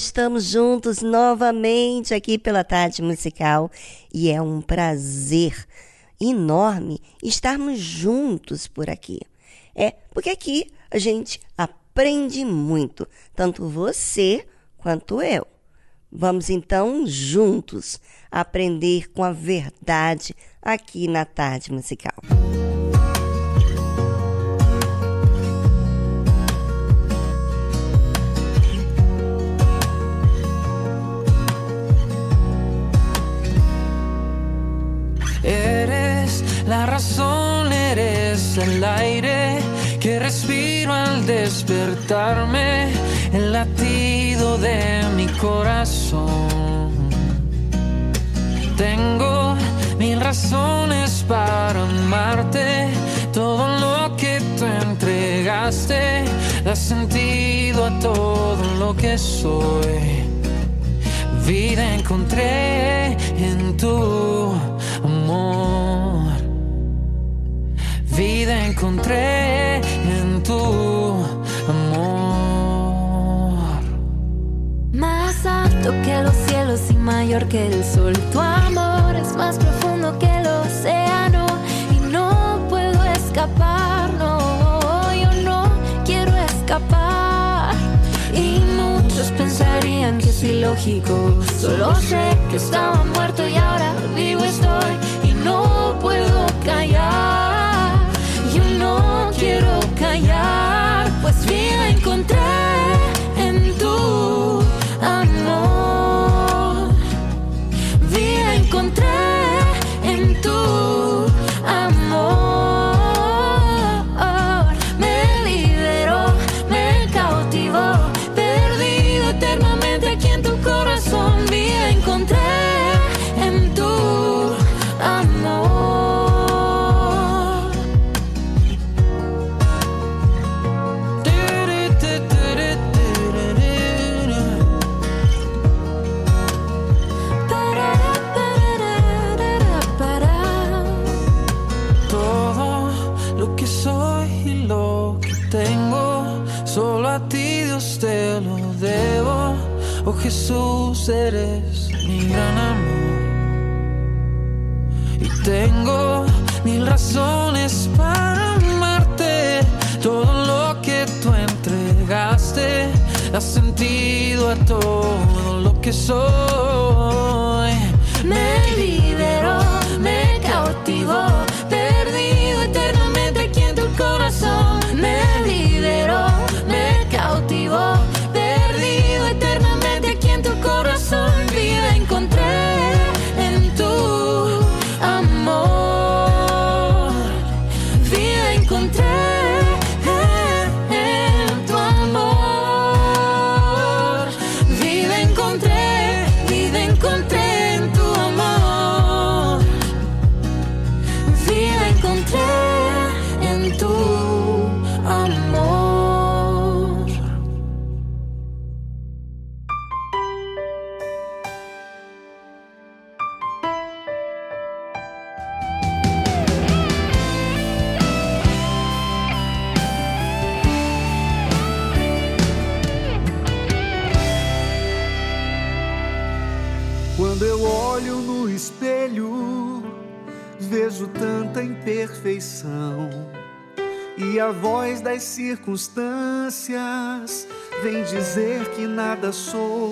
Estamos juntos novamente aqui pela Tarde Musical e é um prazer enorme estarmos juntos por aqui. É, porque aqui a gente aprende muito, tanto você quanto eu. Vamos então juntos aprender com a verdade aqui na Tarde Musical. La razón eres el aire que respiro al despertarme, el latido de mi corazón. Tengo mil razones para amarte, todo lo que tú entregaste da sentido a todo lo que soy. Vida encontré en tu amor vida encontré en tu amor. Más alto que los cielos y mayor que el sol, tu amor es más profundo que el océano y no puedo escapar, no, yo no quiero escapar. Y muchos pensarían que es ilógico, solo sé que estaba muerto y ahora be restored. Jesús eres mi gran amor. Y tengo mil razones para amarte. Todo lo que tú entregaste da sentido a todo lo que soy. Imperfeição. E a voz das circunstâncias vem dizer que nada sou,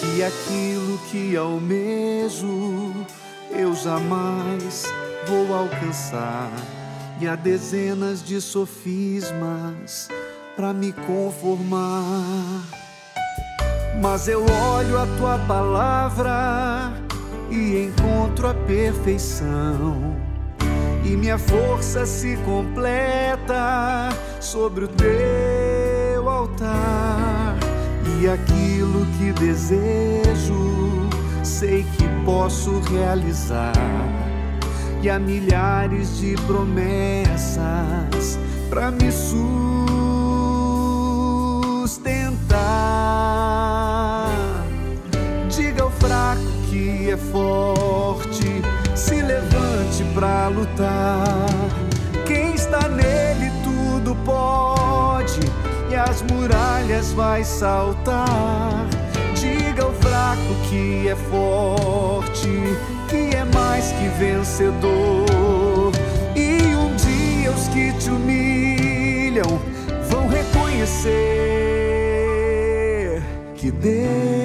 que aquilo que almejo eu jamais vou alcançar. E há dezenas de sofismas para me conformar. Mas eu olho a tua palavra e encontro a perfeição. E minha força se completa sobre o teu altar. E aquilo que desejo, sei que posso realizar. E há milhares de promessas para me sustentar. Diga ao fraco que é forte, para lutar. Quem está nele tudo pode e as muralhas vai saltar. Diga ao fraco que é forte, que é mais que vencedor. E um dia os que te humilham vão reconhecer que Deus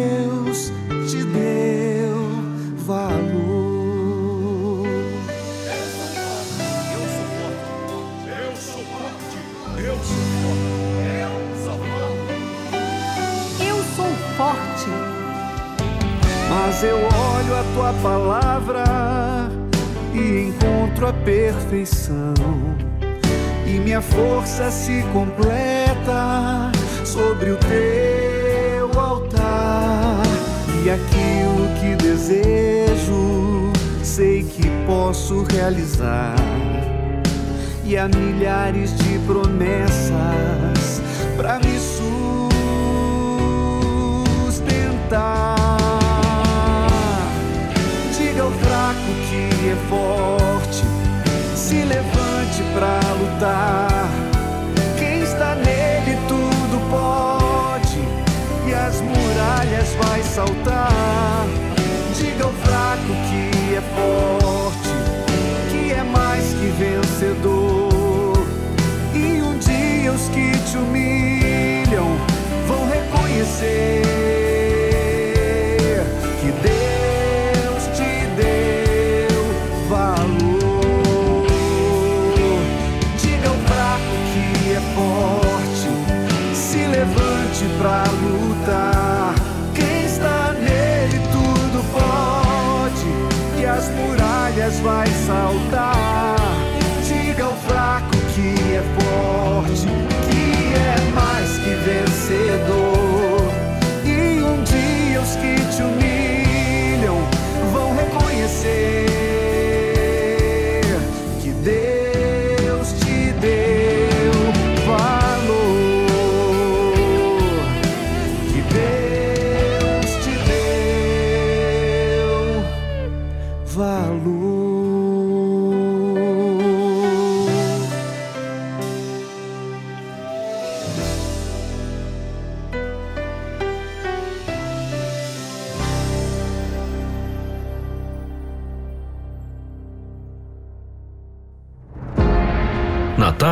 Mas eu olho a tua palavra e encontro a perfeição. E minha força se completa sobre o teu altar. E aquilo que desejo, sei que posso realizar. E há milhares de promessas para me sustentar. Fraco que é forte, se levante pra lutar. Quem está nele tudo pode, e as muralhas vai saltar. Diga ao fraco que é forte, que é mais que vencedor. E um dia os que te humilham vão reconhecer vencedor.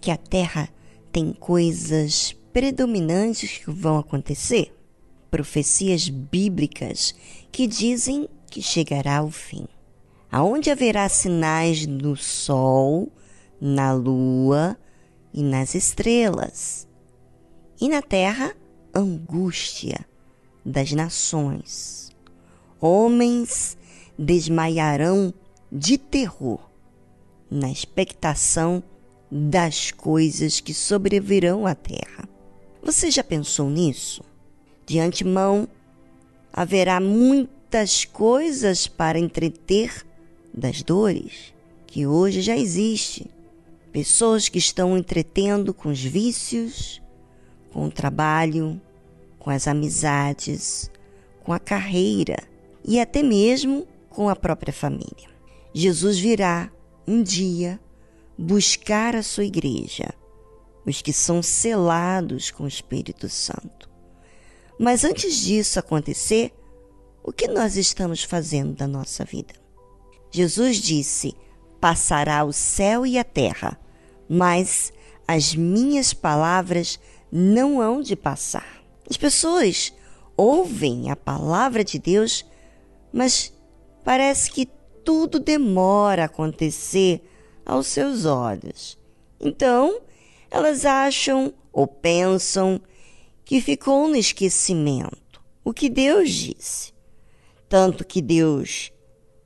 que a Terra tem coisas predominantes que vão acontecer? Profecias bíblicas que dizem que chegará o fim. Aonde haverá sinais no Sol, na Lua e nas estrelas. E na Terra, angústia das nações. Homens desmaiarão de terror na expectação das coisas que sobrevirão à terra. Você já pensou nisso? De antemão, haverá muitas coisas para entreter das dores que hoje já existe. Pessoas que estão entretendo com os vícios, com o trabalho, com as amizades, com a carreira e até mesmo com a própria família. Jesus virá um dia buscar a sua igreja, os que são selados com o Espírito Santo. Mas antes disso acontecer, o que nós estamos fazendo da nossa vida? Jesus disse: Passará o céu e a terra, mas as minhas palavras não hão de passar. As pessoas ouvem a palavra de Deus, mas parece que tudo demora a acontecer aos seus olhos. Então, elas acham ou pensam que ficou no esquecimento o que Deus disse. Tanto que Deus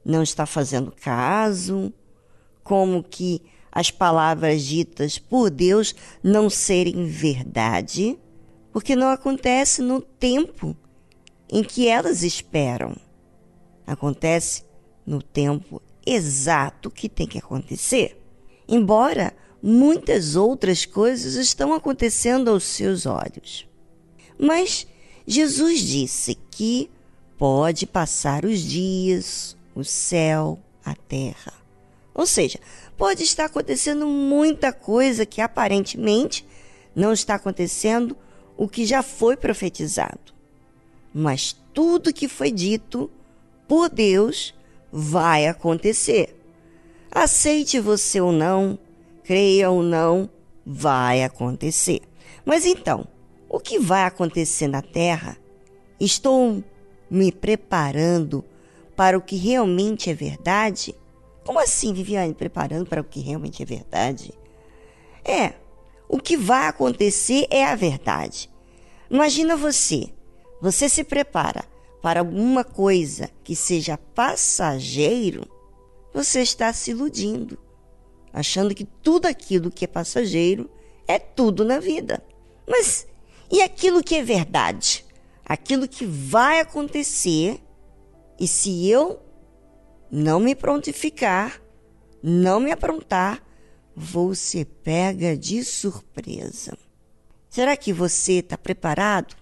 não está fazendo caso, como que as palavras ditas por Deus não serem verdade, porque não acontece no tempo em que elas esperam. Acontece no tempo exato que tem que acontecer. Embora muitas outras coisas estão acontecendo aos seus olhos. Mas Jesus disse que pode passar os dias, o céu, a terra. Ou seja, pode estar acontecendo muita coisa que aparentemente não está acontecendo o que já foi profetizado. Mas tudo que foi dito por Deus vai acontecer. Aceite você ou não, creia ou não, vai acontecer. Mas então, o que vai acontecer na Terra? Estou me preparando para o que realmente é verdade? Como assim, Viviane, preparando para o que realmente é verdade? É, o que vai acontecer é a verdade. Imagina você, você se prepara para alguma coisa que seja passageiro, você está se iludindo, achando que tudo aquilo que é passageiro é tudo na vida. Mas e aquilo que é verdade? Aquilo que vai acontecer, e se eu não me prontificar, não me aprontar, vou ser pega de surpresa. Será que você está preparado?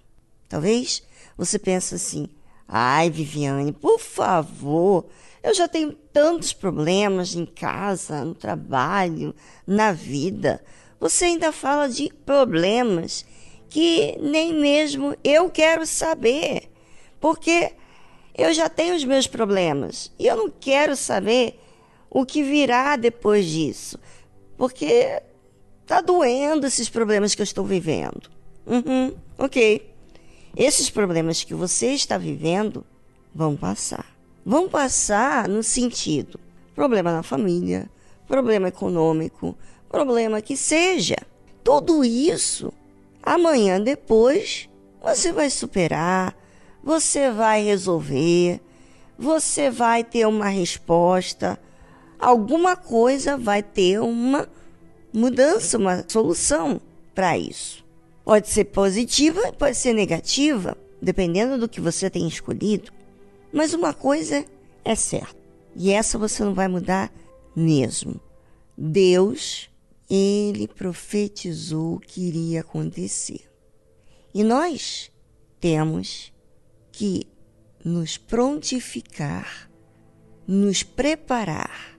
Talvez você pense assim: Ai, Viviane, por favor, eu já tenho tantos problemas em casa, no trabalho, na vida. Você ainda fala de problemas que nem mesmo eu quero saber, porque eu já tenho os meus problemas e eu não quero saber o que virá depois disso, porque tá doendo esses problemas que eu estou vivendo. Uhum, ok. Esses problemas que você está vivendo vão passar. Vão passar no sentido problema na família, problema econômico, problema que seja. Tudo isso, amanhã depois, você vai superar, você vai resolver, você vai ter uma resposta, alguma coisa vai ter uma mudança, uma solução para isso. Pode ser positiva, pode ser negativa, dependendo do que você tem escolhido. Mas uma coisa é certa, e essa você não vai mudar mesmo. Deus, ele profetizou o que iria acontecer. E nós temos que nos prontificar, nos preparar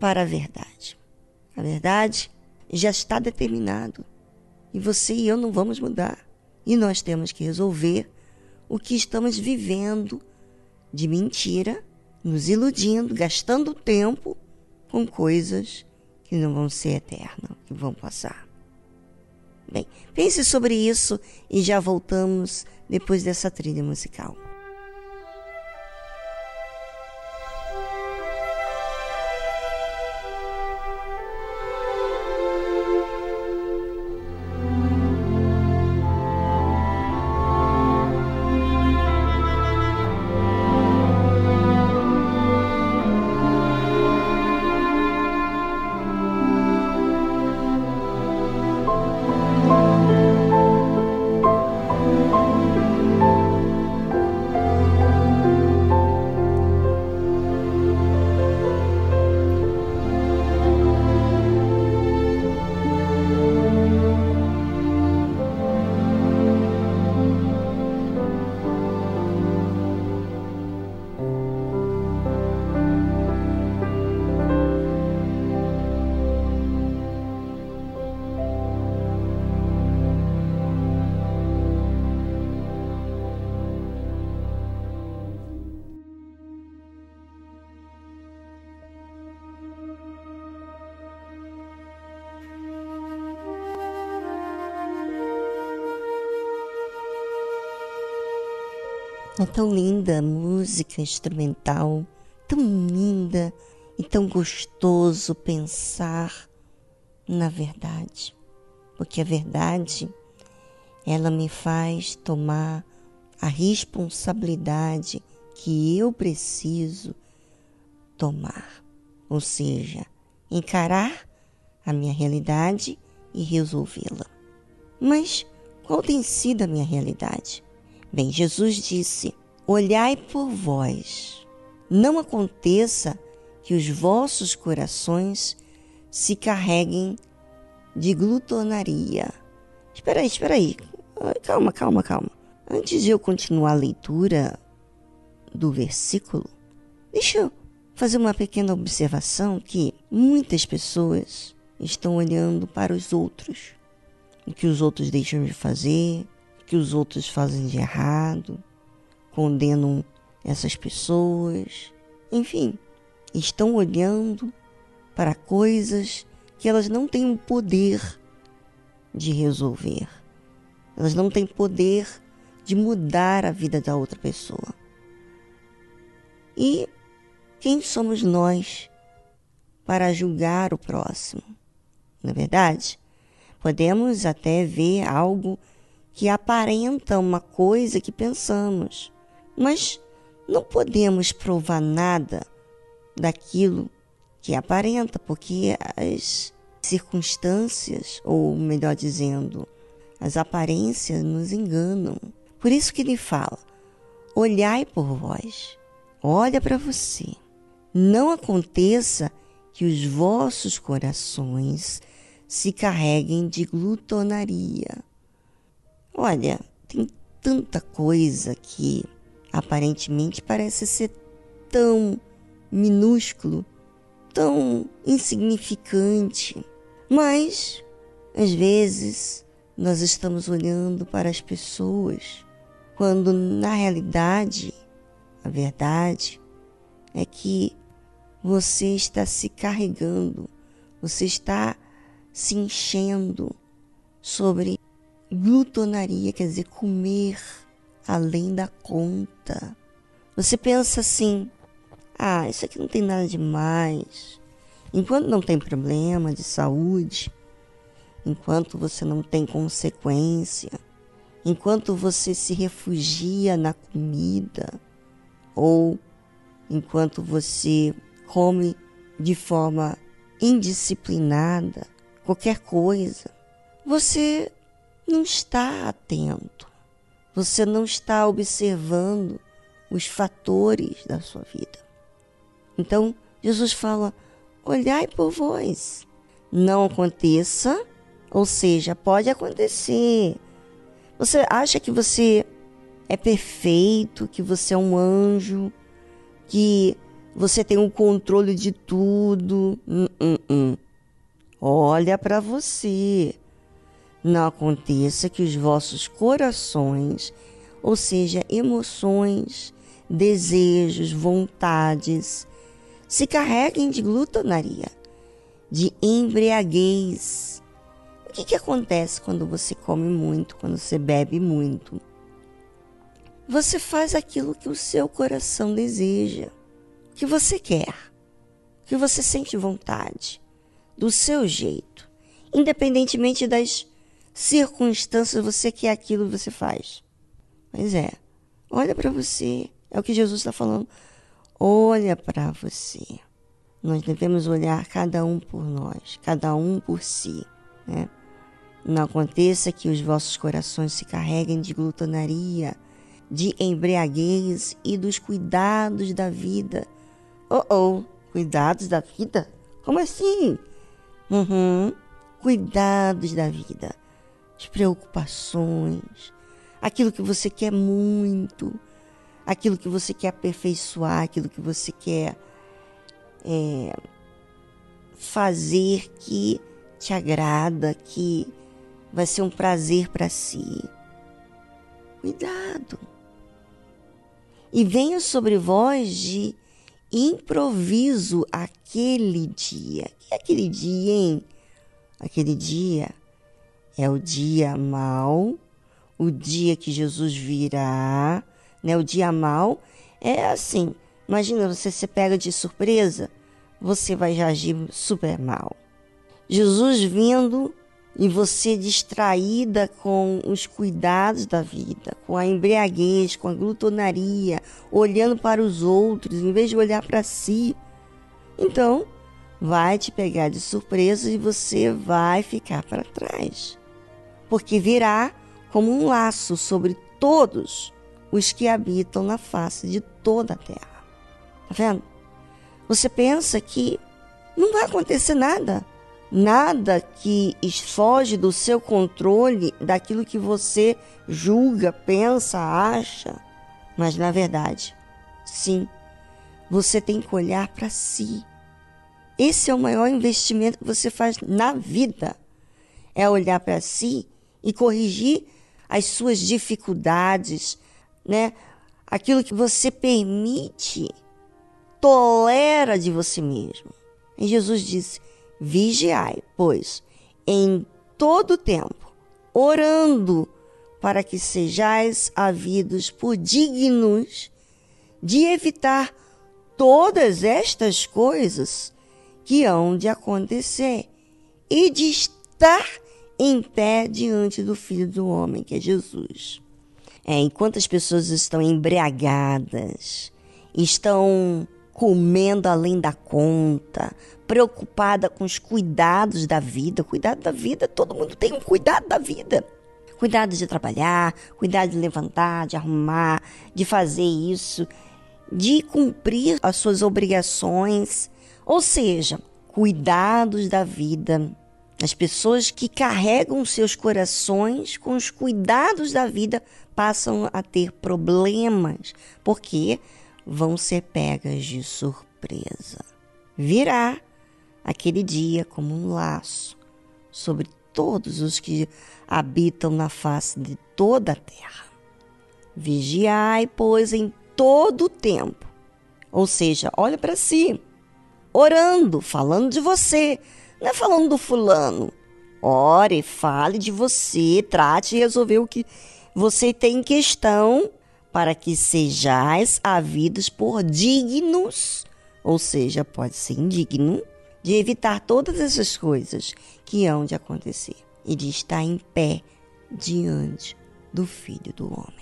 para a verdade. A verdade já está determinado. E você e eu não vamos mudar. E nós temos que resolver o que estamos vivendo de mentira, nos iludindo, gastando tempo com coisas que não vão ser eternas, que vão passar. Bem, pense sobre isso e já voltamos depois dessa trilha musical. É tão linda a música instrumental, tão linda e tão gostoso pensar na verdade, porque a verdade ela me faz tomar a responsabilidade que eu preciso tomar, ou seja, encarar a minha realidade e resolvê-la. Mas qual tem sido a minha realidade? Bem, Jesus disse: Olhai por vós, não aconteça que os vossos corações se carreguem de glutonaria. Espera aí, espera aí. Calma, calma, calma. Antes de eu continuar a leitura do versículo, deixa eu fazer uma pequena observação que muitas pessoas estão olhando para os outros, o que os outros deixam de fazer, que os outros fazem de errado, condenam essas pessoas, enfim, estão olhando para coisas que elas não têm o poder de resolver. Elas não têm poder de mudar a vida da outra pessoa. E quem somos nós para julgar o próximo? Não é verdade? Podemos até ver algo que aparenta uma coisa que pensamos, mas não podemos provar nada daquilo que aparenta, porque as circunstâncias, ou melhor dizendo, as aparências nos enganam. Por isso que ele fala: olhai por vós, olha para você. Não aconteça que os vossos corações se carreguem de glutonaria. Olha, tem tanta coisa que aparentemente parece ser tão minúsculo, tão insignificante, mas às vezes nós estamos olhando para as pessoas quando na realidade a verdade é que você está se carregando, você está se enchendo sobre glutonaria, quer dizer, comer além da conta. Você pensa assim: ah, isso aqui não tem nada demais. Enquanto não tem problema de saúde, enquanto você não tem consequência, enquanto você se refugia na comida, ou enquanto você come de forma indisciplinada, qualquer coisa, você não está atento, você não está observando os fatores da sua vida. Então, Jesus fala: olhai por vós. Não aconteça, ou seja, pode acontecer. Você acha que você é perfeito, que você é um anjo, que você tem o um controle de tudo. Hum, hum, hum. Olha para você. Não aconteça que os vossos corações, ou seja, emoções, desejos, vontades, se carreguem de glutonaria, de embriaguez. O que, que acontece quando você come muito, quando você bebe muito? Você faz aquilo que o seu coração deseja, que você quer, que você sente vontade, do seu jeito, independentemente das circunstâncias, você quer aquilo você faz. Pois é, olha para você, é o que Jesus está falando olha para você. Nós devemos olhar cada um por nós, cada um por si. Né? Não aconteça que os vossos corações se carreguem de glutonaria, de embriaguez e dos cuidados da vida. Oh, oh, cuidados da vida? Como assim? Uhum, cuidados da vida, as preocupações, aquilo que você quer muito aquilo que você quer aperfeiçoar, aquilo que você quer é, fazer que te agrada, que vai ser um prazer para si. Cuidado. E venha sobre vós de improviso aquele dia. Que é aquele dia, hein? Aquele dia é o dia mau, o dia que Jesus virá Né? O dia mal é assim. Imagina você se pega de surpresa, você vai agir super mal. Jesus vindo e você distraída com os cuidados da vida, com a embriaguez, com a glutonaria, olhando para os outros em vez de olhar para si. Então, vai te pegar de surpresa e você vai ficar para trás. Porque virá como um laço sobre todos os que habitam na face de toda a terra. Tá vendo? Você pensa que não vai acontecer nada nada que foge do seu controle, daquilo que você julga, pensa, acha. Mas na verdade, sim, você tem que olhar para si. Esse é o maior investimento que você faz na vida. É olhar para si e corrigir as suas dificuldades, né? Aquilo que você permite, tolera de você mesmo. E Jesus disse: Vigiai, pois, em todo tempo, orando para que sejais havidos por dignos de evitar todas estas coisas que hão de acontecer e de estar em pé diante do Filho do Homem, que é Jesus. É, enquanto as pessoas estão embriagadas, estão comendo além da conta, preocupada com os cuidados da vida. Cuidado da vida, todo mundo tem um cuidado da vida. Cuidado de trabalhar, cuidado de levantar, de arrumar, de fazer isso, de cumprir as suas obrigações. Ou seja, cuidados da vida. As pessoas que carregam seus corações com os cuidados da vida passam a ter problemas, porque vão ser pegas de surpresa. Virá aquele dia como um laço sobre todos os que habitam na face de toda a terra. Vigiai, pois, em todo o tempo. Ou seja, olha para si, orando, falando de você, não é falando do fulano. Ore, fale de você, trate de resolver o que você tem em questão para que sejais havidos por dignos, ou seja, pode ser indigno, de evitar todas essas coisas que hão de acontecer e de estar em pé diante do Filho do Homem.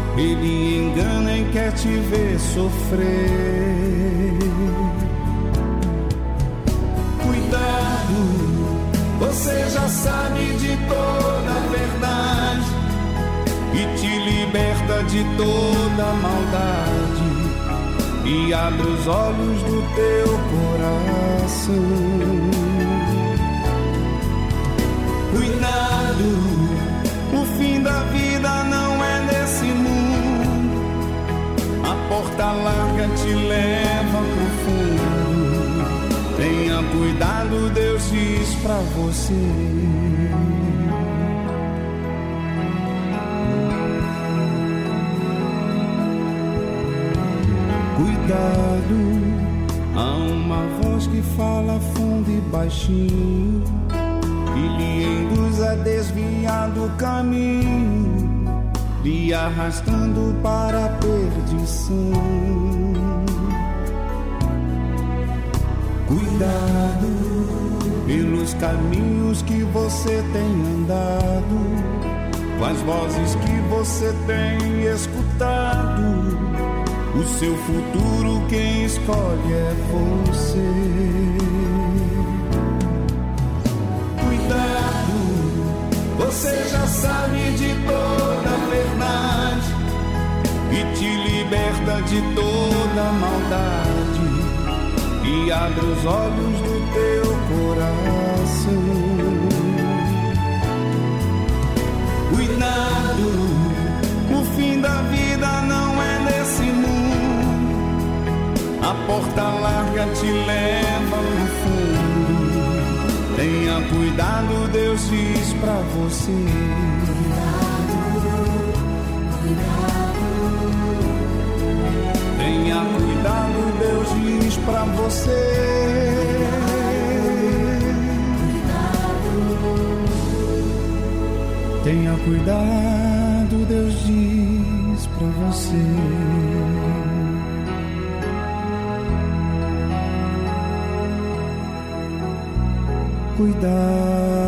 ele engana e quer te ver sofrer. Cuidado, você já sabe de toda a verdade e te liberta de toda a maldade e abre os olhos do teu coração. o te leva pro fundo. Tenha cuidado, Deus diz pra você. Cuidado, há uma voz que fala fundo e baixinho e lhe induz a desviar do caminho, lhe arrastando para a perdição. Cuidado pelos caminhos que você tem andado, com as vozes que você tem escutado. O seu futuro quem escolhe é você. Você já sabe de toda a verdade e te liberta de toda a maldade e abre os olhos do teu coração. Cuidado, o fim da vida não é nesse mundo. A porta larga te leva no fundo. Tenha cuidado, Deus diz pra você. Diz pra você. Tenha cuidado, Deus diz pra você. cuidado.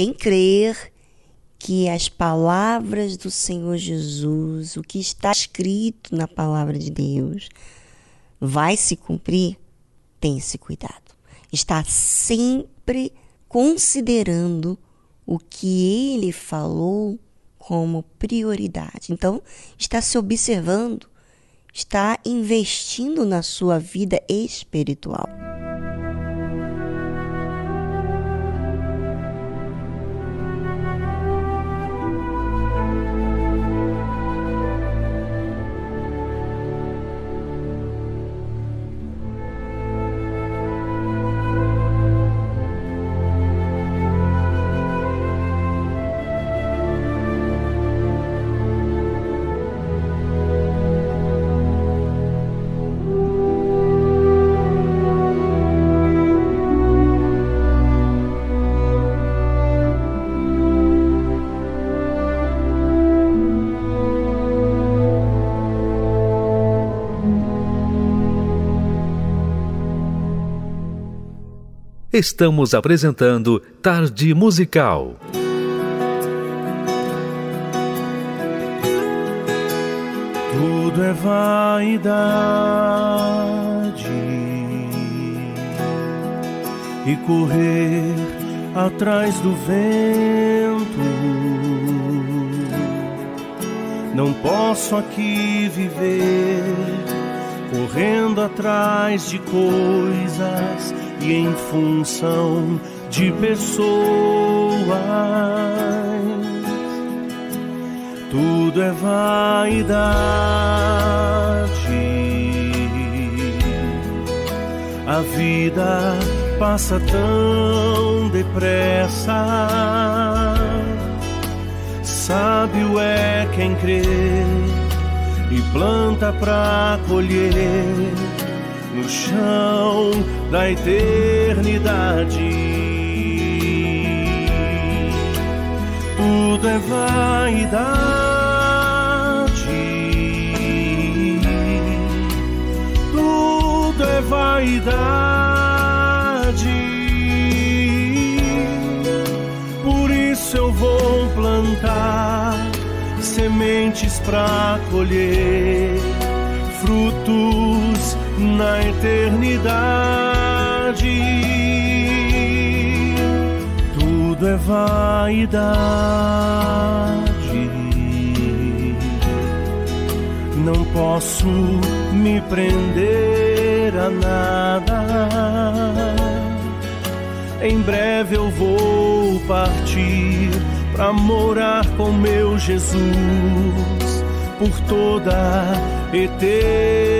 Quem crer que as palavras do Senhor Jesus, o que está escrito na palavra de Deus, vai se cumprir, tem esse cuidado. Está sempre considerando o que ele falou como prioridade. Então, está se observando, está investindo na sua vida espiritual. Estamos apresentando Tarde Musical. Tudo é vaidade e correr atrás do vento. Não posso aqui viver correndo atrás de coisas e em função de pessoas. Tudo é vaidade. A vida passa tão depressa. Sábio é quem crê e planta pra colher no chão da eternidade. Tudo é vaidade, tudo é vaidade. Por isso eu vou plantar sementes para colher frutos na eternidade. Tudo é vaidade. não posso me prender a nada. Em breve eu vou partir para morar com meu Jesus por toda eternidade.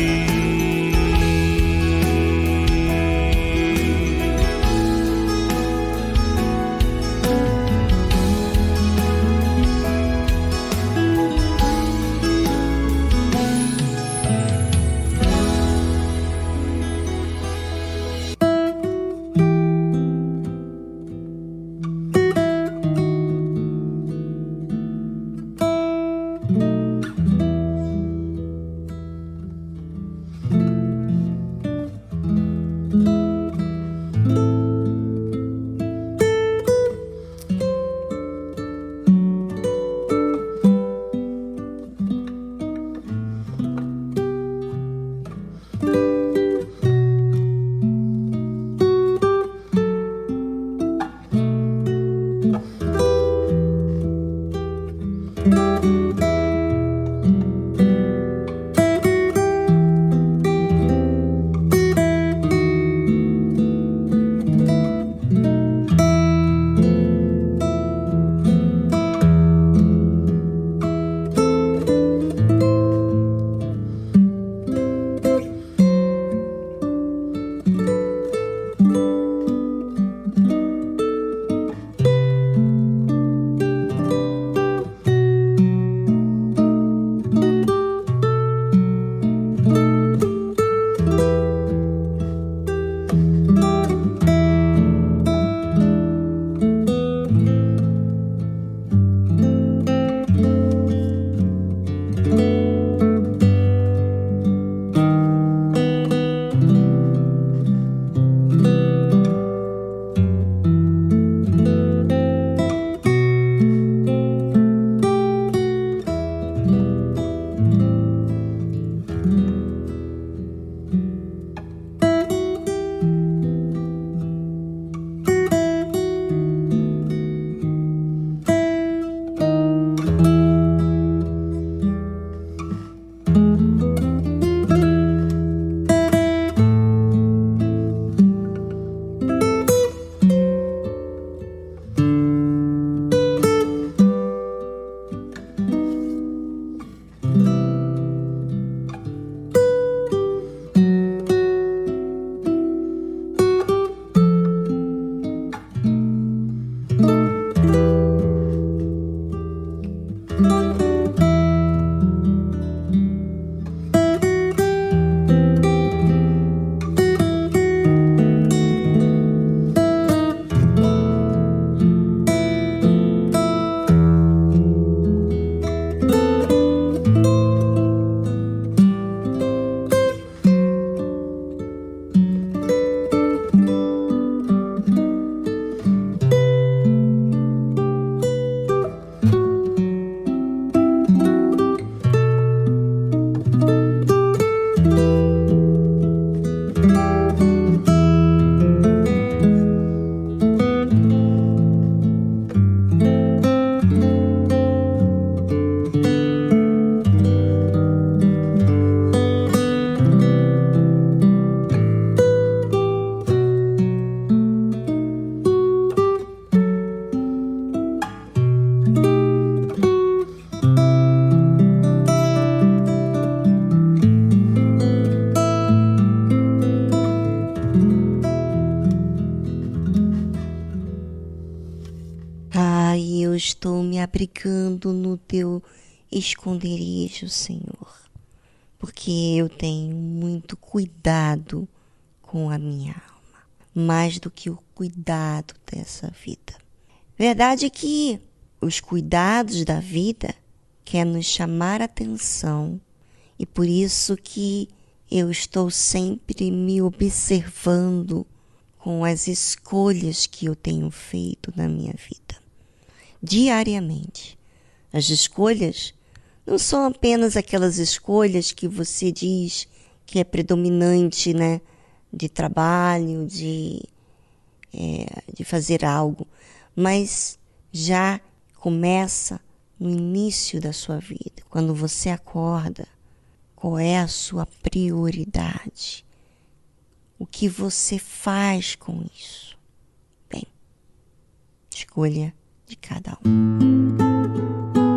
Abrigando no teu esconderijo, Senhor, porque eu tenho muito cuidado com a minha alma, mais do que o cuidado dessa vida. Verdade é que os cuidados da vida quer nos chamar atenção e por isso que eu estou sempre me observando com as escolhas que eu tenho feito na minha vida, diariamente. As escolhas não são apenas aquelas escolhas que você diz que é predominante, né? De trabalho, de, é, de fazer algo, mas já começa no início da sua vida, quando você acorda qual é a sua prioridade? O que você faz com isso? Bem, escolha de cada um.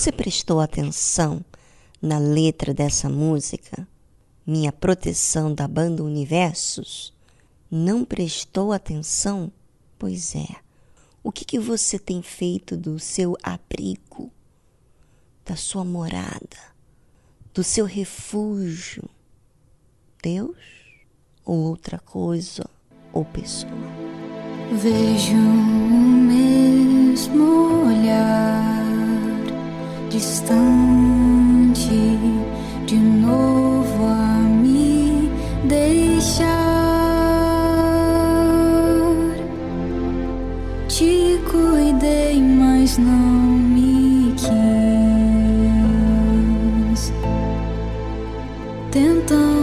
Você prestou atenção na letra dessa música? Minha proteção da banda Universos? Não prestou atenção? Pois é. O que, que você tem feito do seu abrigo, da sua morada, do seu refúgio? Deus ou outra coisa ou pessoa? Vejo o mesmo olhar distante de novo a me deixar. Te cuidei, mas não me quis. Tentando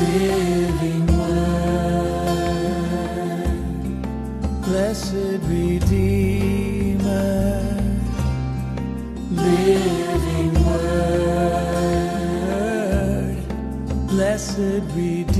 living word, blessed Redeemer, living word, blessed Redeemer.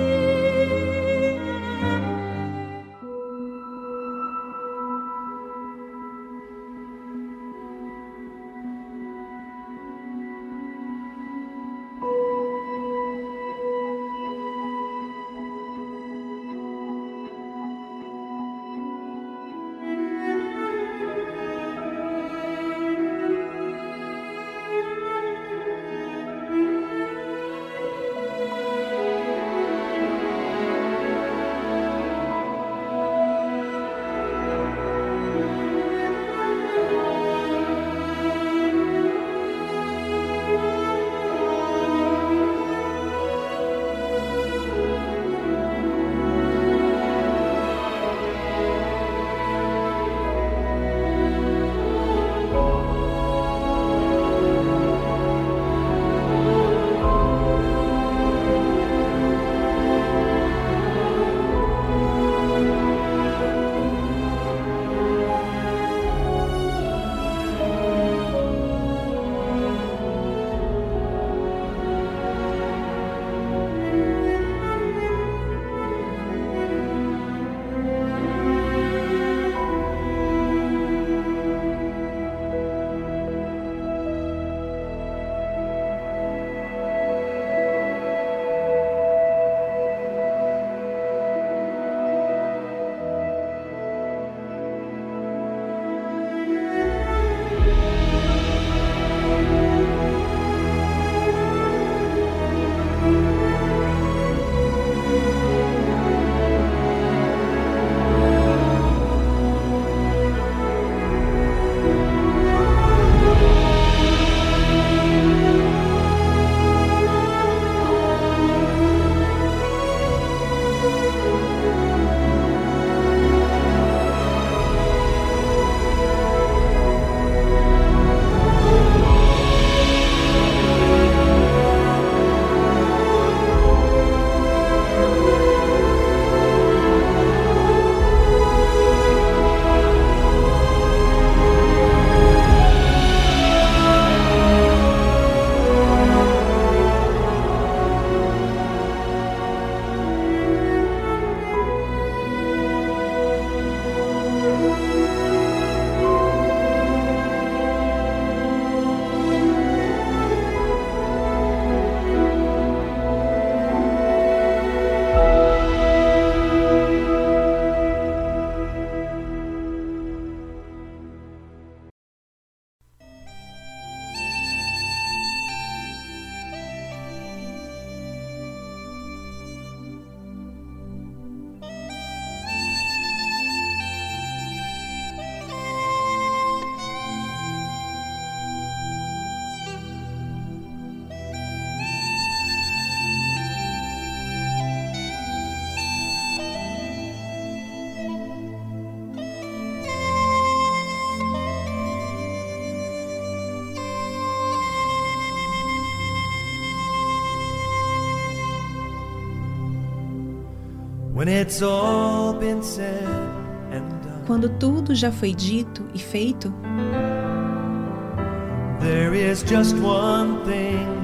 Quando tudo já foi dito e feito,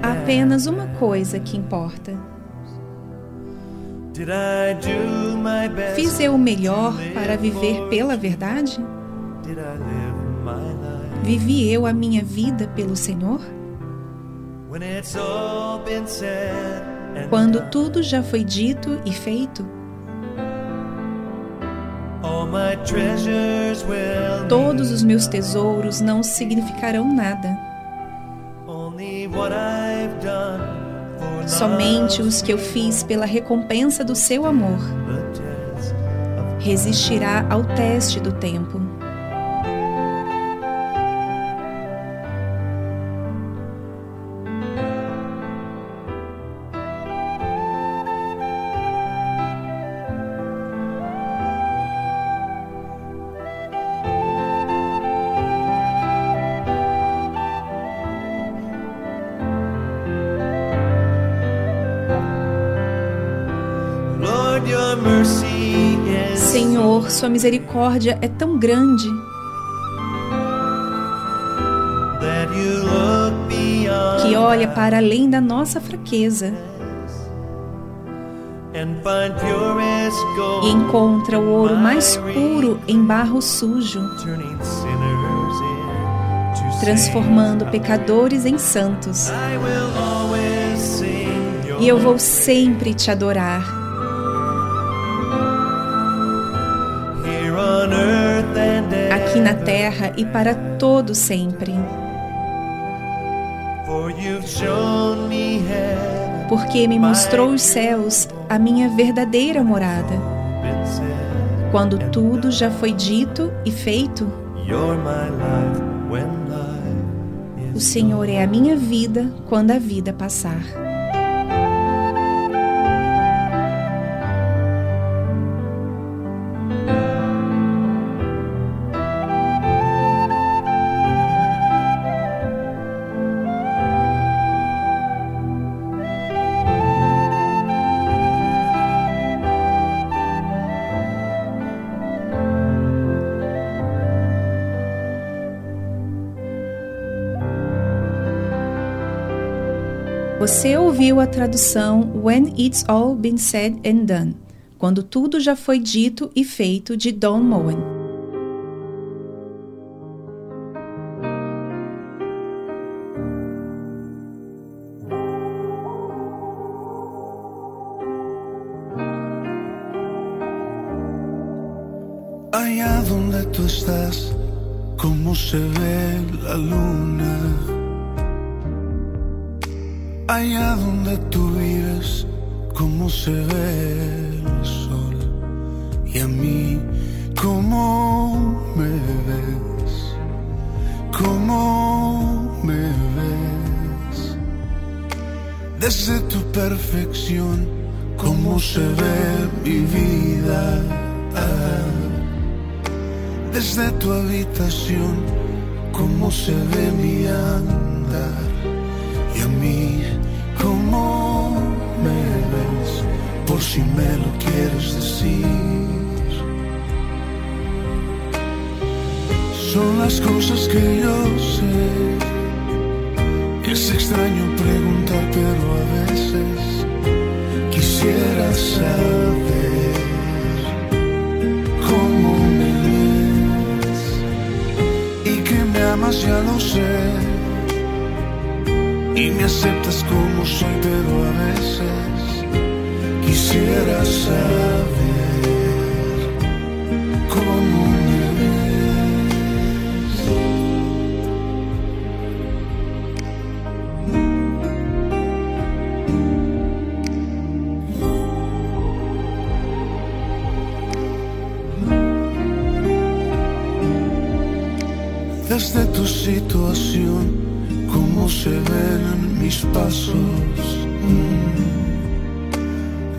há apenas uma coisa que importa. Fiz eu o melhor para viver pela verdade? Vivi eu a minha vida pelo Senhor? Quando tudo já foi dito e feito, todos os meus tesouros não significarão nada. Somente os que eu fiz pela recompensa do seu amor resistirá ao teste do tempo. Senhor, Sua misericórdia é tão grande. Que olha para além da nossa fraqueza. E encontra o ouro mais puro em barro sujo, transformando pecadores em santos. E eu vou sempre te adorar. Terra e para todo sempre. Porque me mostrou os céus, a minha verdadeira morada. Quando tudo já foi dito e feito, o Senhor é a minha vida quando a vida passar. Você ouviu a tradução When It's All Been Said and Done, quando tudo já foi dito e feito de Don Moen. Allá donde tú estás, como se ve la luna Allá donde tú vives, cómo se ve el sol. Y a mí, cómo me ves, cómo me ves. Desde tu perfección, cómo se ve mi vida. Desde tu habitación, cómo se ve mi andar. Si me lo quieres decir. Son las cosas que yo sé. Es extraño preguntar, pero a veces quisiera saber cómo me ves y que me amas, ya lo sé y me aceptas como soy, pero a veces quisiera saber cómo. Desde tu situación cómo se ven mis pasos.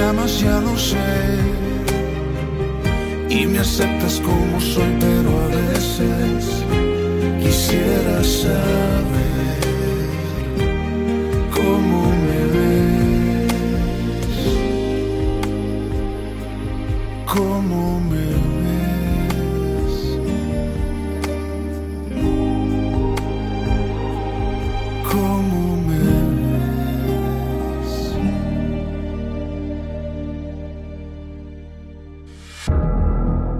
Lo sé. Y me aceptas como soy, pero a veces quisiera saber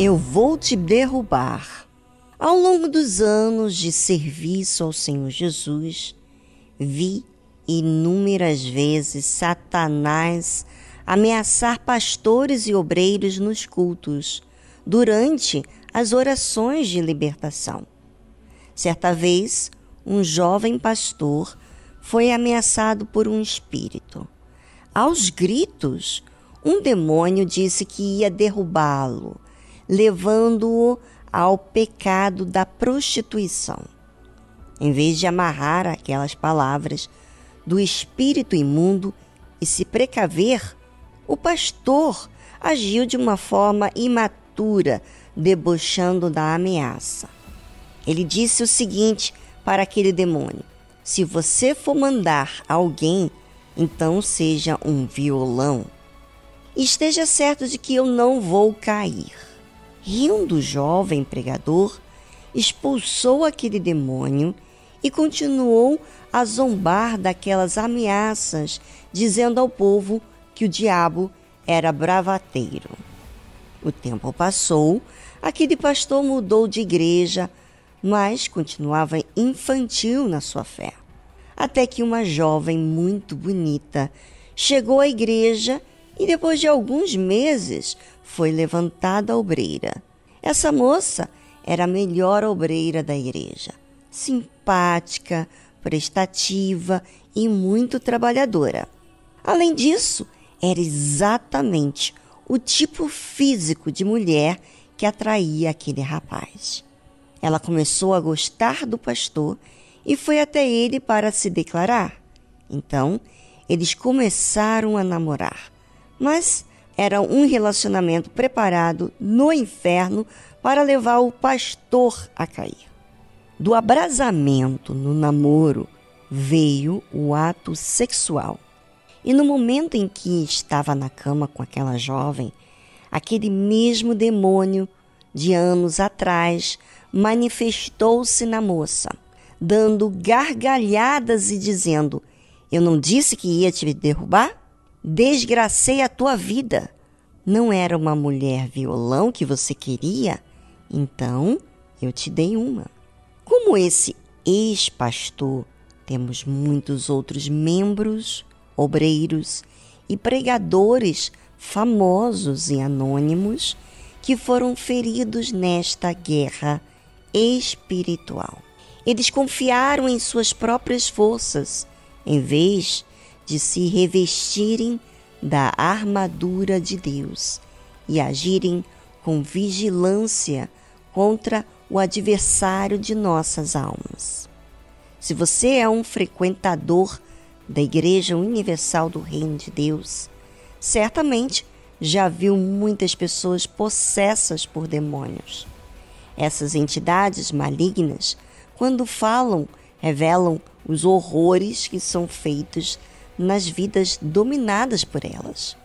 Eu vou te derrubar. Ao longo dos anos de serviço ao Senhor Jesus, vi inúmeras vezes Satanás ameaçar pastores e obreiros nos cultos, durante as orações de libertação. Certa vez, um jovem pastor foi ameaçado por um espírito. Aos gritos, um demônio disse que ia derrubá-lo, levando-o ao pecado da prostituição. Em vez de amarrar aquelas palavras do espírito imundo e se precaver, o pastor agiu de uma forma imatura, debochando da ameaça. Ele disse o seguinte para aquele demônio: Se você for mandar alguém, então seja um violão. Esteja certo de que eu não vou cair. Rindo, o jovem pregador expulsou aquele demônio e continuou a zombar daquelas ameaças, dizendo ao povo que o diabo era bravateiro. O tempo passou, aquele pastor mudou de igreja, mas continuava infantil na sua fé. Até que uma jovem muito bonita chegou à igreja e, depois de alguns meses, foi levantada obreira. Essa moça era a melhor obreira da igreja, simpática, prestativa e muito trabalhadora. Além disso, era exatamente o tipo físico de mulher que atraía aquele rapaz. Ela começou a gostar do pastor e foi até ele para se declarar. Então, eles começaram a namorar. Mas era um relacionamento preparado no inferno para levar o pastor a cair. Do abrasamento no namoro veio o ato sexual. E no momento em que estava na cama com aquela jovem, aquele mesmo demônio de anos atrás manifestou-se na moça, dando gargalhadas e dizendo: Eu não disse que ia te derrubar? Desgracei a tua vida. Não era uma mulher violão que você queria? Então eu te dei uma. Como esse ex-pastor, temos muitos outros membros, obreiros e pregadores famosos e anônimos que foram feridos nesta guerra espiritual. Eles confiaram em suas próprias forças, em vez de se revestirem da armadura de Deus e agirem com vigilância contra o adversário de nossas almas. Se você é um frequentador da Igreja Universal do Reino de Deus, certamente já viu muitas pessoas possessas por demônios. Essas entidades malignas, quando falam, revelam os horrores que são feitos nas vidas dominadas por elas.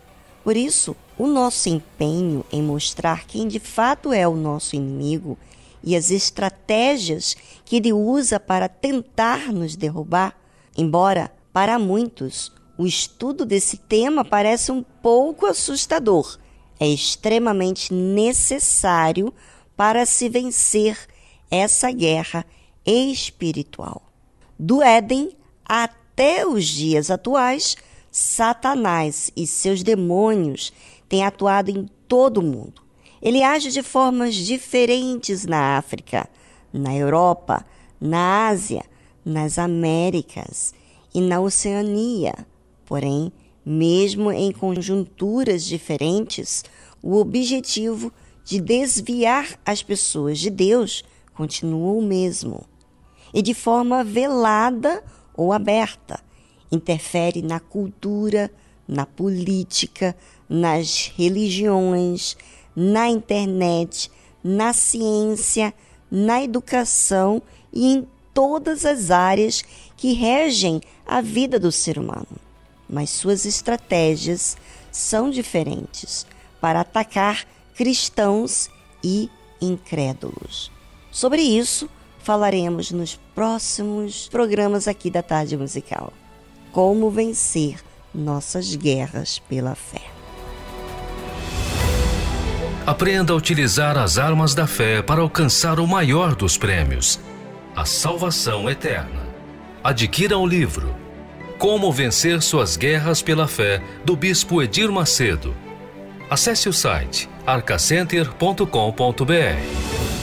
Por isso, o nosso empenho em mostrar quem de fato é o nosso inimigo e as estratégias que ele usa para tentar nos derrubar, embora para muitos o estudo desse tema parece um pouco assustador. É extremamente necessário para se vencer essa guerra espiritual. Do Éden até os dias atuais, Satanás e seus demônios têm atuado em todo o mundo. Ele age de formas diferentes na África, na Europa, na Ásia, nas Américas e na Oceania. Porém, mesmo em conjunturas diferentes, o objetivo de desviar as pessoas de Deus continua o mesmo. E de forma velada ou aberta, interfere na cultura, na política, nas religiões, na internet, na ciência, na educação e em todas as áreas que regem a vida do ser humano. Mas suas estratégias são diferentes para atacar cristãos e incrédulos. Sobre isso, falaremos nos próximos programas aqui da Tarde Musical. Como vencer nossas guerras pela fé. Aprenda a utilizar as armas da fé para alcançar o maior dos prêmios a salvação eterna. Adquira o livro Como Vencer Suas Guerras pela Fé, do Bispo Edir Macedo. Acesse o site arcacenter.com.br.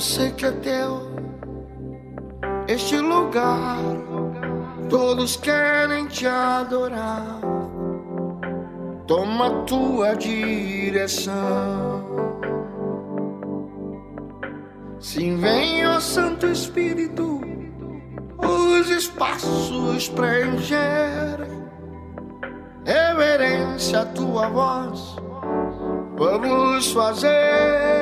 eu sei que é teu este lugar. Todos querem te adorar. Toma tua direção. Sim, vem, ó Santo Espírito, os espaços preencherem. Reverência a tua voz, vamos fazer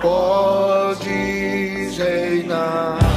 podes reinar.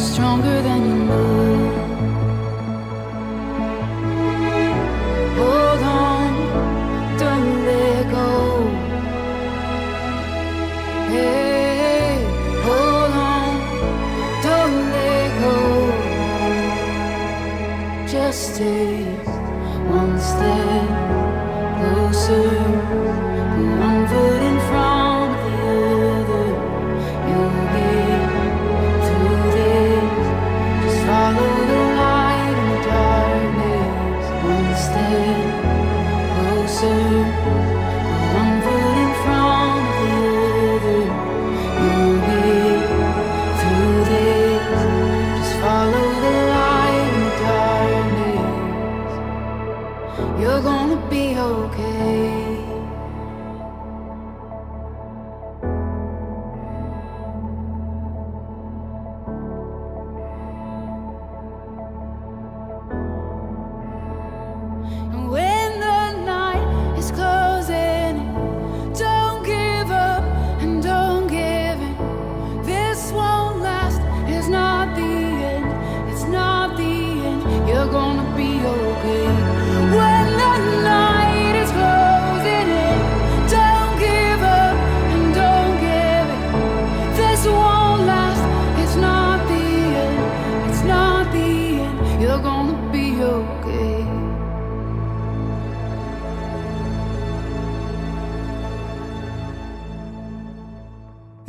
stronger than you know. Hold on, don't let go. Hey, hold on, don't let go. Just stay.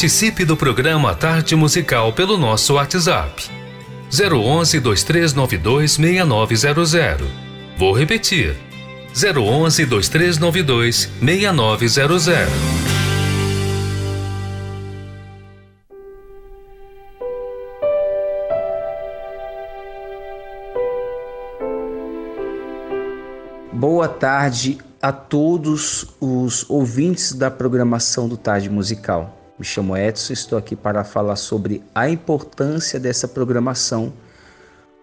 Participe do programa Tarde Musical pelo nosso WhatsApp. 011 2392 6900. Vou repetir. 011 2392 6900. Boa tarde, a todos os ouvintes da programação do Tarde Musical. Me chamo Edson, estou aqui para falar sobre a importância dessa programação,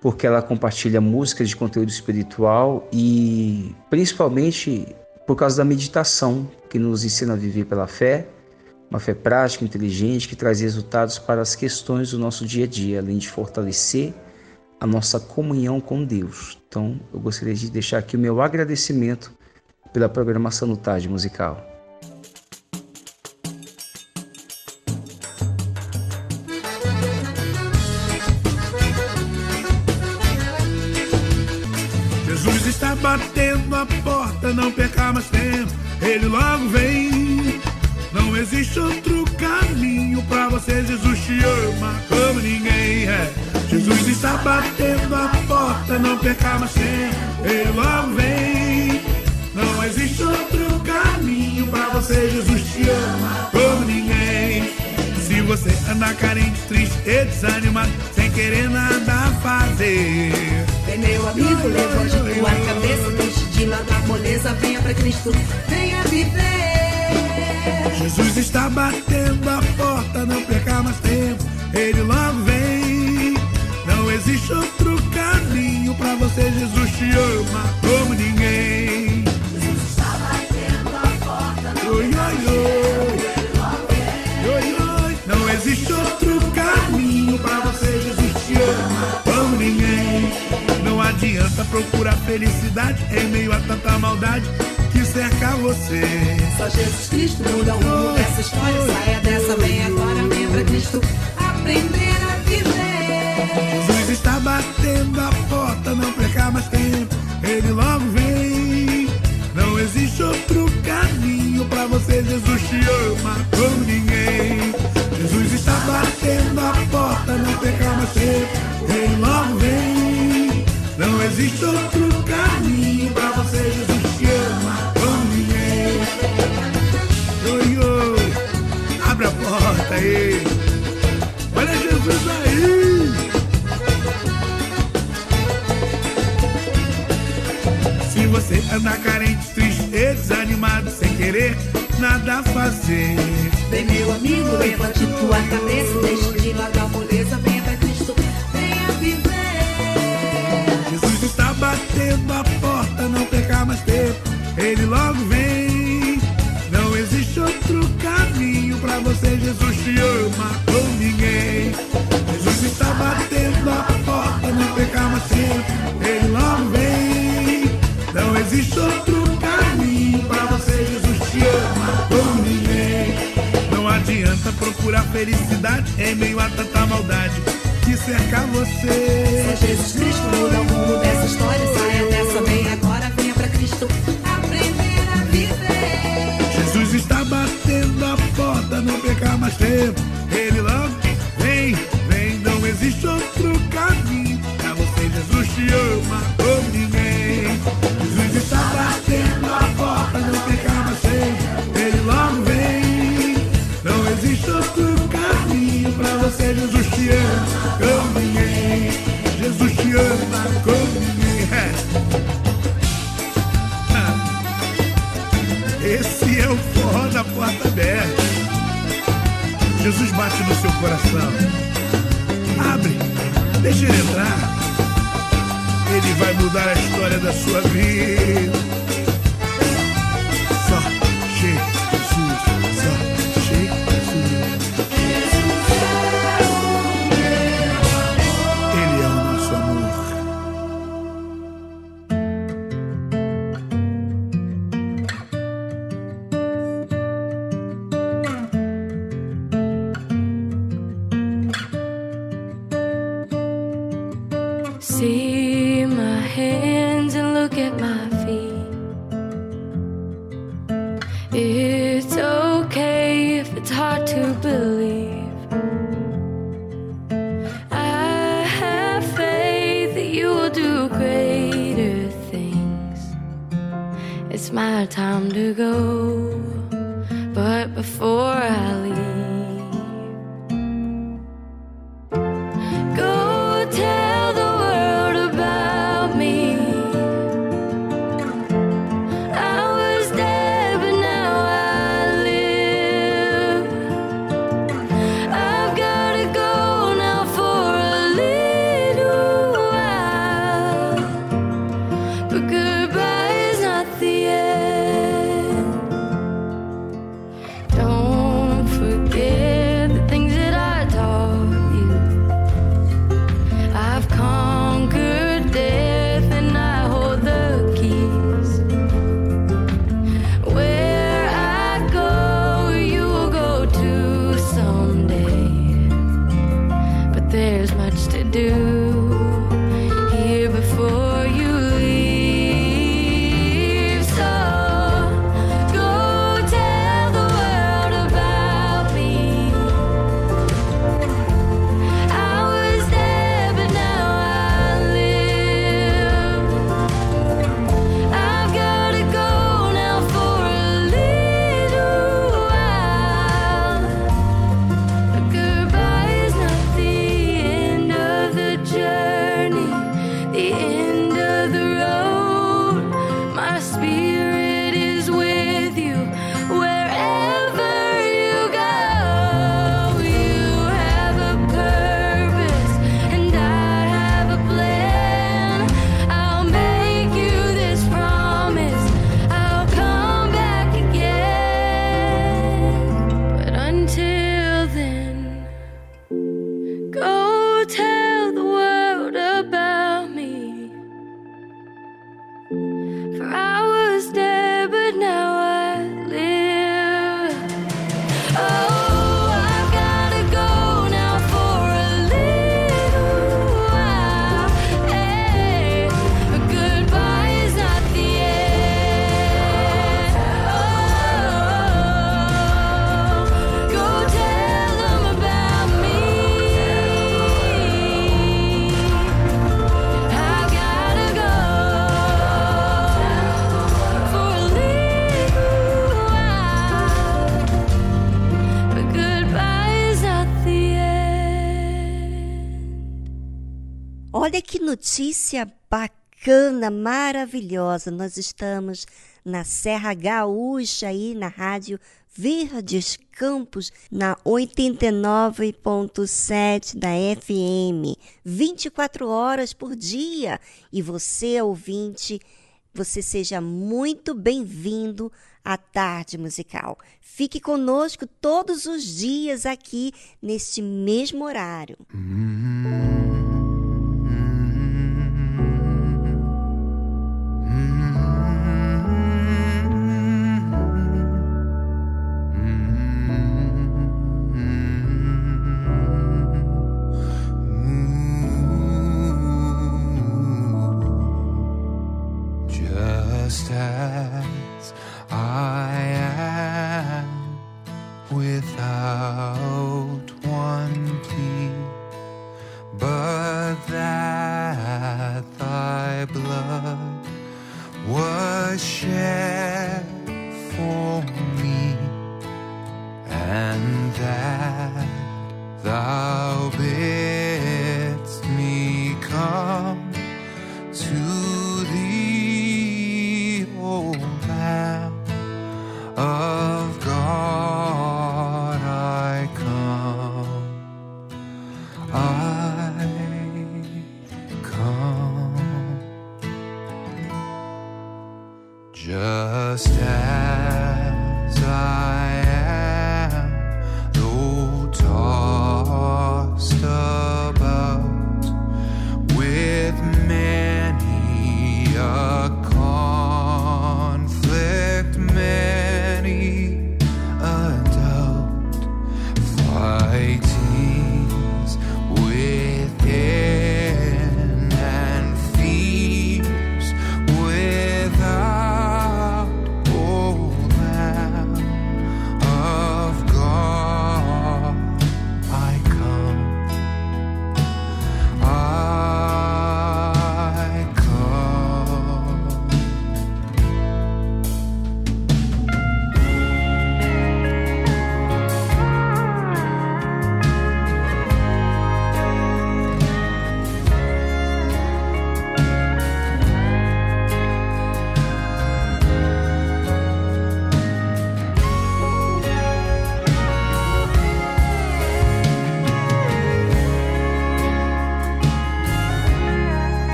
porque ela compartilha músicas de conteúdo espiritual e principalmente por causa da meditação, que nos ensina a viver pela fé, uma fé prática, inteligente, que traz resultados para as questões do nosso dia a dia, além de fortalecer a nossa comunhão com Deus. Então, eu gostaria de deixar aqui o meu agradecimento pela programação no Tarde Musical. Você, Jesus te ama como ninguém é. Jesus está batendo a porta, não perca mais tempo, ele logo vem. Não existe outro caminho pra você, Jesus te ama como ninguém. Se você anda carente, triste e desanimado, sem querer nada fazer. Vem meu amigo, levante tua cabeça, deixe de lado a moleza, venha pra Cristo, venha viver. Jesus está batendo a porta, não mais tempo, ele logo vem. Não existe outro caminho pra você, Jesus te ama como ninguém. Oi, oi, oi. Oi, oi. Não existe outro caminho pra você, Jesus te ama como ninguém. Não adianta procurar felicidade em meio a tanta maldade que cerca você. Só Jesus Cristo muda o rumo dessa história. Saia dessa, vem agora, pra Cristo aprender a viver. Jesus está batendo a porta, não perca mais tempo, ele logo vem. Não existe outro caminho pra você, Jesus te ama como ninguém. Jesus está batendo a porta, não perca mais tempo, ele logo vem. Não existe outro aí. Olha Jesus aí. Se você anda carente, triste e desanimado, sem querer nada fazer. Vem meu amigo, levante tua cabeça, deixe de lado a moleza, venha pra Cristo, venha viver. Jesus está batendo a porta, não perca mais tempo, ele logo vem. Jesus te ama como ninguém. Jesus está batendo a porta, não perca mais tempo, ele logo vem. Não existe outro caminho pra você, Jesus te ama como ninguém. Não adianta procurar felicidade em meio a tanta maldade que cerca você. Só Jesus Cristo muda o rumo dessa história. Saia dessa, vem agora, venha pra Cristo aprender a viver. Jesus está batendo não perca mais tempo. Ele logo vem, vem, não existe outro caminho. Pra você, Jesus te ama Jesus bate no seu coração. Abre, deixa ele entrar. Ele vai mudar a história da sua vida. notícia bacana, maravilhosa. Nós estamos na Serra Gaúcha aí na Rádio Verdes Campos, na 89.7 da FM, 24 horas por dia. E você, ouvinte, você seja muito bem-vindo à Tarde Musical. Fique conosco todos os dias aqui neste mesmo horário. Hum.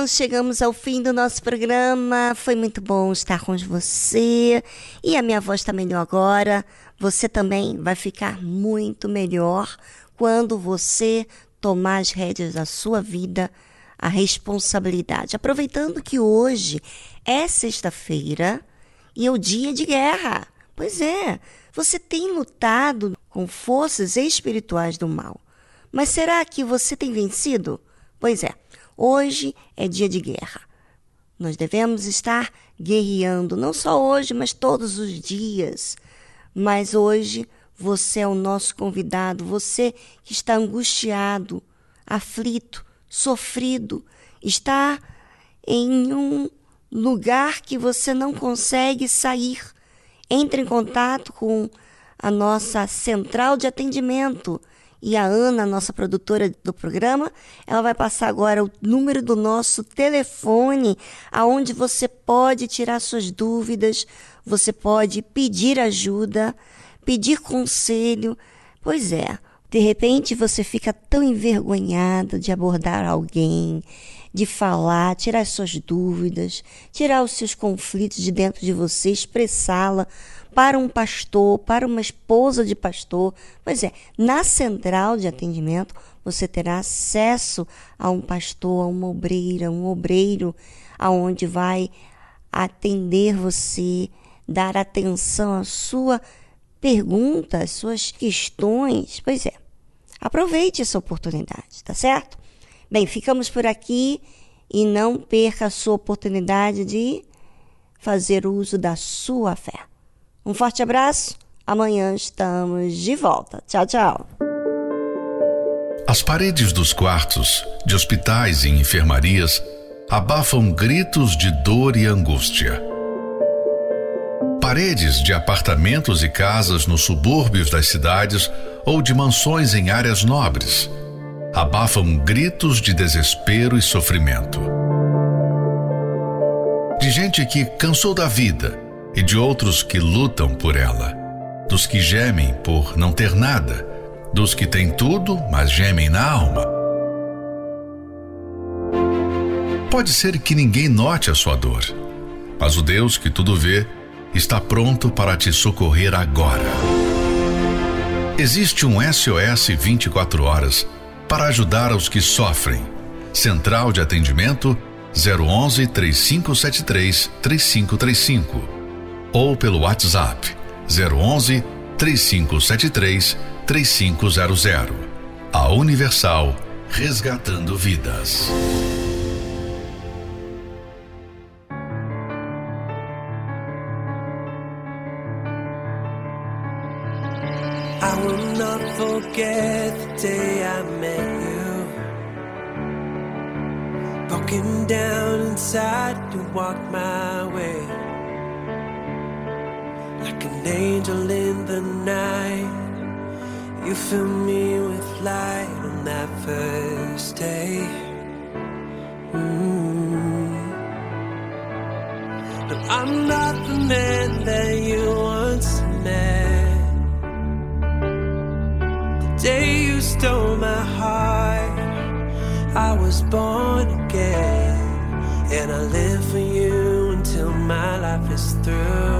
Então chegamos ao fim do nosso programa. Foi muito bom estar com você. E a minha voz está melhor agora. Você também vai ficar muito melhor quando você tomar as rédeas da sua vida, a responsabilidade. Aproveitando que hoje é sexta-feira e é o dia de guerra. Pois é, você tem lutado com forças espirituais do mal. Mas será que você tem vencido? Pois é, hoje é dia de guerra. Nós devemos estar guerreando, não só hoje, mas todos os dias. Mas hoje você é o nosso convidado, você que está angustiado, aflito, sofrido, está em um lugar que você não consegue sair. Entre em contato com a nossa central de atendimento e a Ana, nossa produtora do programa, ela vai passar agora o número do nosso telefone, aonde você pode tirar suas dúvidas, você pode pedir ajuda, pedir conselho. Pois é, de repente você fica tão envergonhado de abordar alguém, de falar, tirar suas dúvidas, tirar os seus conflitos de dentro de você, expressá-la para um pastor, para uma esposa de pastor. Pois é, na central de atendimento você terá acesso a um pastor, a uma obreira, um obreiro, aonde vai atender você, dar atenção à sua pergunta, às suas questões. Pois é, aproveite essa oportunidade, tá certo? Bem, ficamos por aqui e não perca a sua oportunidade de fazer uso da sua fé. Um forte abraço. Amanhã estamos de volta. Tchau, tchau. As paredes dos quartos, de hospitais e enfermarias abafam gritos de dor e angústia. Paredes de apartamentos e casas nos subúrbios das cidades ou de mansões em áreas nobres abafam gritos de desespero e sofrimento. De gente que cansou da vida e de outros que lutam por ela, dos que gemem por não ter nada, dos que têm tudo, mas gemem na alma. Pode ser que ninguém note a sua dor, mas o Deus que tudo vê está pronto para te socorrer agora. Existe um SOS 24 horas para ajudar os que sofrem. Central de atendimento 011 3573 3535 ou pelo WhatsApp 011 3573 3500. A Universal resgatando vidas. I will not forget the day I met you. Broken down inside, my way. Like an angel in the night, you filled me with light on that first day. Mm. But I'm not the man that you once met The day you stole my heart, I was born again. And I live for you until my life is through.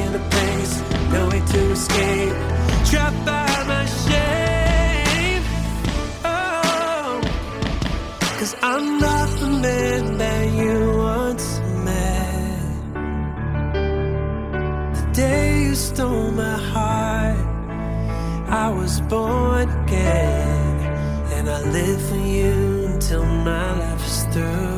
in a place, no way to escape. Trapped by my shame. Oh, cause I'm not the man that you once met. The day you stole my heart, I was born again. And I live for you until my life is through.